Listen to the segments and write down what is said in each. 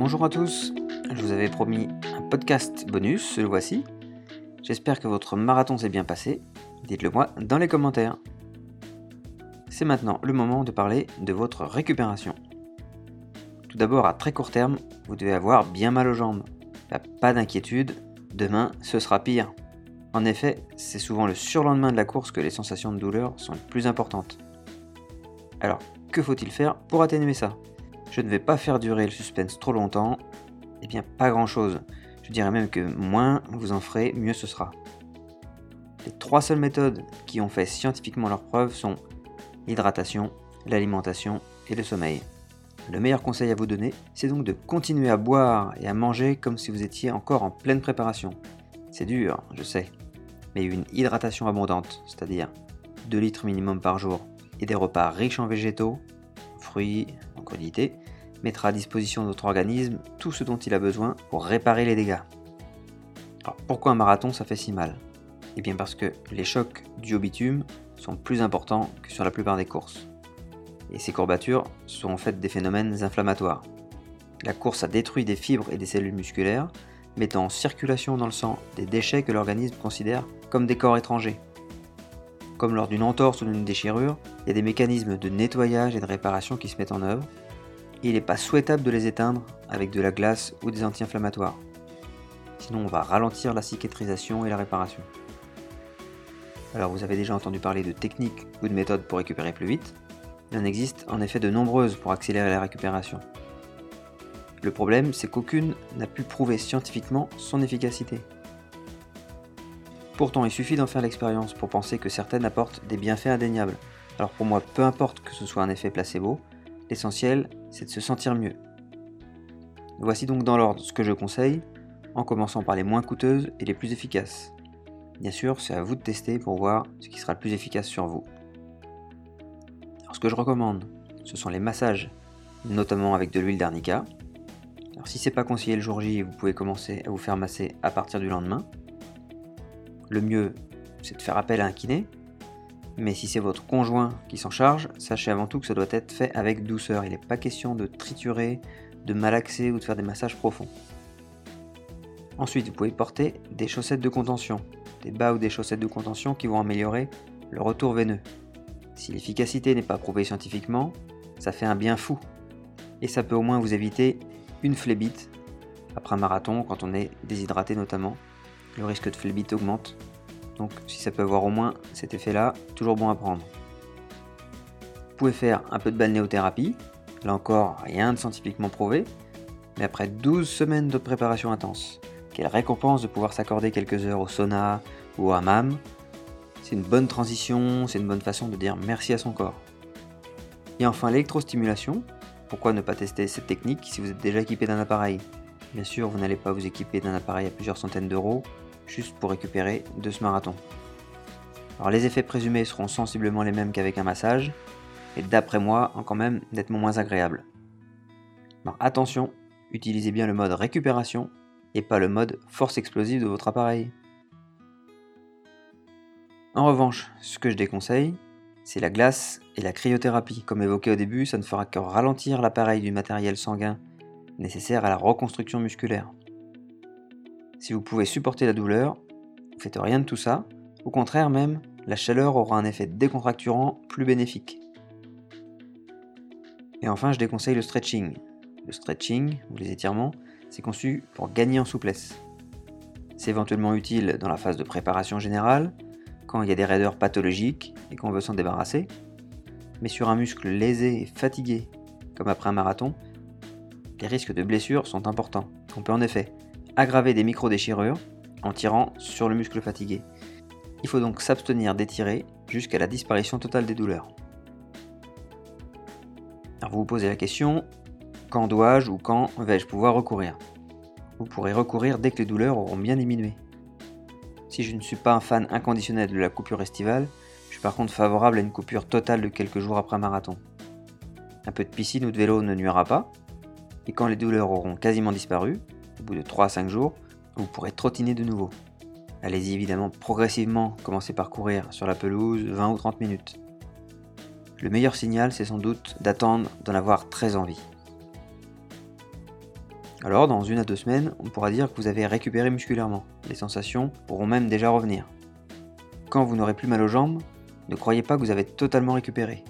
Bonjour à tous, je vous avais promis un podcast bonus, le voici. J'espère que votre marathon s'est bien passé. Dites-le moi dans les commentaires. C'est maintenant le moment de parler de votre récupération. Tout d'abord, à très court terme, vous devez avoir bien mal aux jambes. Pas d'inquiétude, demain ce sera pire. En effet, c'est souvent le surlendemain de la course que les sensations de douleur sont les plus importantes. Alors, que faut-il faire pour atténuer ça? Je ne vais pas faire durer le suspense trop longtemps. Eh bien, pas grand-chose. Je dirais même que moins vous en ferez, mieux ce sera. Les trois seules méthodes qui ont fait scientifiquement leurs preuves sont l'hydratation, l'alimentation et le sommeil. Le meilleur conseil à vous donner, c'est donc de continuer à boire et à manger comme si vous étiez encore en pleine préparation. C'est dur, je sais, mais une hydratation abondante, c'est-à-dire 2 litres minimum par jour, et des repas riches en végétaux, fruits, en qualité, mettra à disposition de votre organisme tout ce dont il a besoin pour réparer les dégâts. Alors pourquoi un marathon ça fait si mal? Eh bien parce que les chocs du au bitume sont plus importants que sur la plupart des courses. Et ces courbatures sont en fait des phénomènes inflammatoires. La course a détruit des fibres et des cellules musculaires, mettant en circulation dans le sang des déchets que l'organisme considère comme des corps étrangers. Comme lors d'une entorse ou d'une déchirure, il y a des mécanismes de nettoyage et de réparation qui se mettent en œuvre, il n'est pas souhaitable de les éteindre avec de la glace ou des anti-inflammatoires. Sinon on va ralentir la cicatrisation et la réparation. Alors vous avez déjà entendu parler de techniques ou de méthodes pour récupérer plus vite. Il en existe en effet de nombreuses pour accélérer la récupération. Le problème, c'est qu'aucune n'a pu prouver scientifiquement son efficacité. Pourtant, il suffit d'en faire l'expérience pour penser que certaines apportent des bienfaits indéniables. Alors pour moi, peu importe que ce soit un effet placebo, l'essentiel, c'est de se sentir mieux. Voici donc dans l'ordre ce que je conseille, en commençant par les moins coûteuses et les plus efficaces. Bien sûr, c'est à vous de tester pour voir ce qui sera le plus efficace sur vous. Alors ce que je recommande, ce sont les massages, notamment avec de l'huile d'arnica, alors si c'est pas conseillé le jour J, vous pouvez commencer à vous faire masser à partir du lendemain. Le mieux, c'est de faire appel à un kiné. Mais si c'est votre conjoint qui s'en charge, sachez avant tout que ça doit être fait avec douceur. Il n'est pas question de triturer, de malaxer ou de faire des massages profonds. Ensuite, vous pouvez porter des chaussettes de contention, des bas ou des chaussettes de contention qui vont améliorer le retour veineux. Si l'efficacité n'est pas prouvée scientifiquement, ça fait un bien fou. Et ça peut au moins vous éviter une phlébite. Après un marathon, quand on est déshydraté notamment, le risque de phlébite augmente. Donc si ça peut avoir au moins cet effet-là, toujours bon à prendre. Vous pouvez faire un peu de balnéothérapie. Là encore, rien de scientifiquement prouvé. Mais après 12 semaines de préparation intense, quelle récompense de pouvoir s'accorder quelques heures au sauna ou au hammam? C'est une bonne transition, c'est une bonne façon de dire merci à son corps. Et enfin l'électrostimulation, pourquoi ne pas tester cette technique si vous êtes déjà équipé d'un appareil? Bien sûr, vous n'allez pas vous équiper d'un appareil à plusieurs centaines d'euros juste pour récupérer de ce marathon. Les effets présumés seront sensiblement les mêmes qu'avec un massage, et d'après moi, quand même nettement moins agréables. Alors attention, utilisez bien le mode récupération et pas le mode force explosive de votre appareil. En revanche, ce que je déconseille, c'est la glace et la cryothérapie. Comme évoqué au début, ça ne fera que ralentir l'appareil du matériel sanguin nécessaire à la reconstruction musculaire. Si vous pouvez supporter la douleur, ne faites rien de tout ça. Au contraire même, la chaleur aura un effet décontracturant plus bénéfique. Et enfin, je déconseille le stretching. Le stretching, ou les étirements, c'est conçu pour gagner en souplesse. C'est éventuellement utile dans la phase de préparation générale, quand il y a des raideurs pathologiques et qu'on veut s'en débarrasser. Mais sur un muscle lésé et fatigué, comme après un marathon, les risques de blessure sont importants. On peut en effet aggraver des micro-déchirures en tirant sur le muscle fatigué. Il faut donc s'abstenir d'étirer jusqu'à la disparition totale des douleurs. Alors vous vous posez la question, quand dois-je ou quand vais-je pouvoir recourir? Vous pourrez recourir dès que les douleurs auront bien diminué. Si je ne suis pas un fan inconditionnel de la coupure estivale, je suis par contre favorable à une coupure totale de quelques jours après un marathon. Un peu de piscine ou de vélo ne nuira pas, et quand les douleurs auront quasiment disparu, au bout de 3 à 5 jours, vous pourrez trottiner de nouveau. Allez-y évidemment progressivement, commencez par courir sur la pelouse 20 ou 30 minutes. Le meilleur signal, c'est sans doute d'attendre d'en avoir très envie. Alors, dans une à deux semaines, on pourra dire que vous avez récupéré musculairement. Les sensations pourront même déjà revenir. Quand vous n'aurez plus mal aux jambes, ne croyez pas que vous avez totalement récupéré.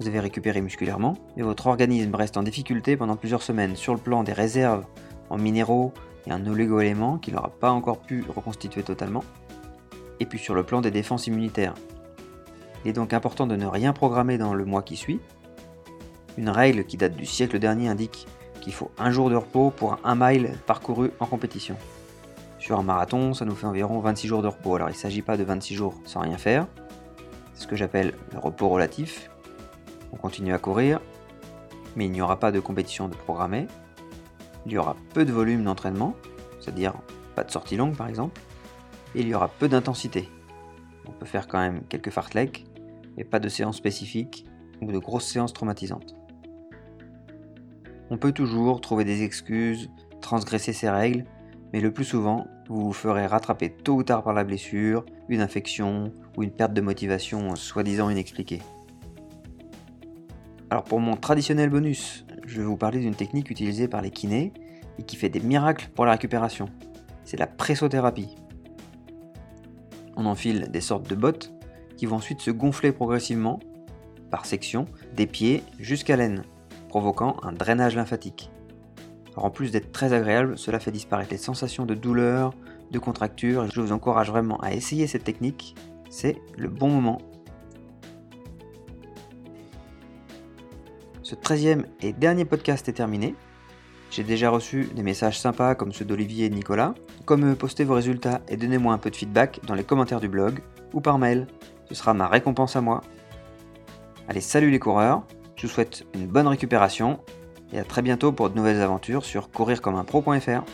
Vous avez récupéré musculairement, mais votre organisme reste en difficulté pendant plusieurs semaines sur le plan des réserves en minéraux et en oligo-éléments qu'il n'aura pas encore pu reconstituer totalement, et puis sur le plan des défenses immunitaires. Il est donc important de ne rien programmer dans le mois qui suit. Une règle qui date du siècle dernier indique qu'il faut un jour de repos pour un mile parcouru en compétition. Sur un marathon, ça nous fait environ 26 jours de repos. Alors il ne s'agit pas de 26 jours sans rien faire. C'est ce que j'appelle le repos relatif. On continue à courir, mais il n'y aura pas de compétition de programmée. Il y aura peu de volume d'entraînement, c'est-à-dire pas de sortie longue par exemple, et il y aura peu d'intensité. On peut faire quand même quelques fartleks, mais pas de séances spécifiques ou de grosses séances traumatisantes. On peut toujours trouver des excuses, transgresser ces règles, mais le plus souvent, vous vous ferez rattraper tôt ou tard par la blessure, une infection ou une perte de motivation soi-disant inexpliquée. Alors pour mon traditionnel bonus, je vais vous parler d'une technique utilisée par les kinés et qui fait des miracles pour la récupération. C'est la pressothérapie. On enfile des sortes de bottes qui vont ensuite se gonfler progressivement, par section, des pieds jusqu'à l'aine, provoquant un drainage lymphatique. Alors en plus d'être très agréable, cela fait disparaître les sensations de douleur, de contracture, je vous encourage vraiment à essayer cette technique, c'est le bon moment. Ce 13e et dernier podcast est terminé. J'ai déjà reçu des messages sympas comme ceux d'Olivier et Nicolas. Comme postez vos résultats et donnez-moi un peu de feedback dans les commentaires du blog ou par mail. Ce sera ma récompense à moi. Allez, salut les coureurs je vous souhaite une bonne récupération et à très bientôt pour de nouvelles aventures sur courircommeumpro.fr.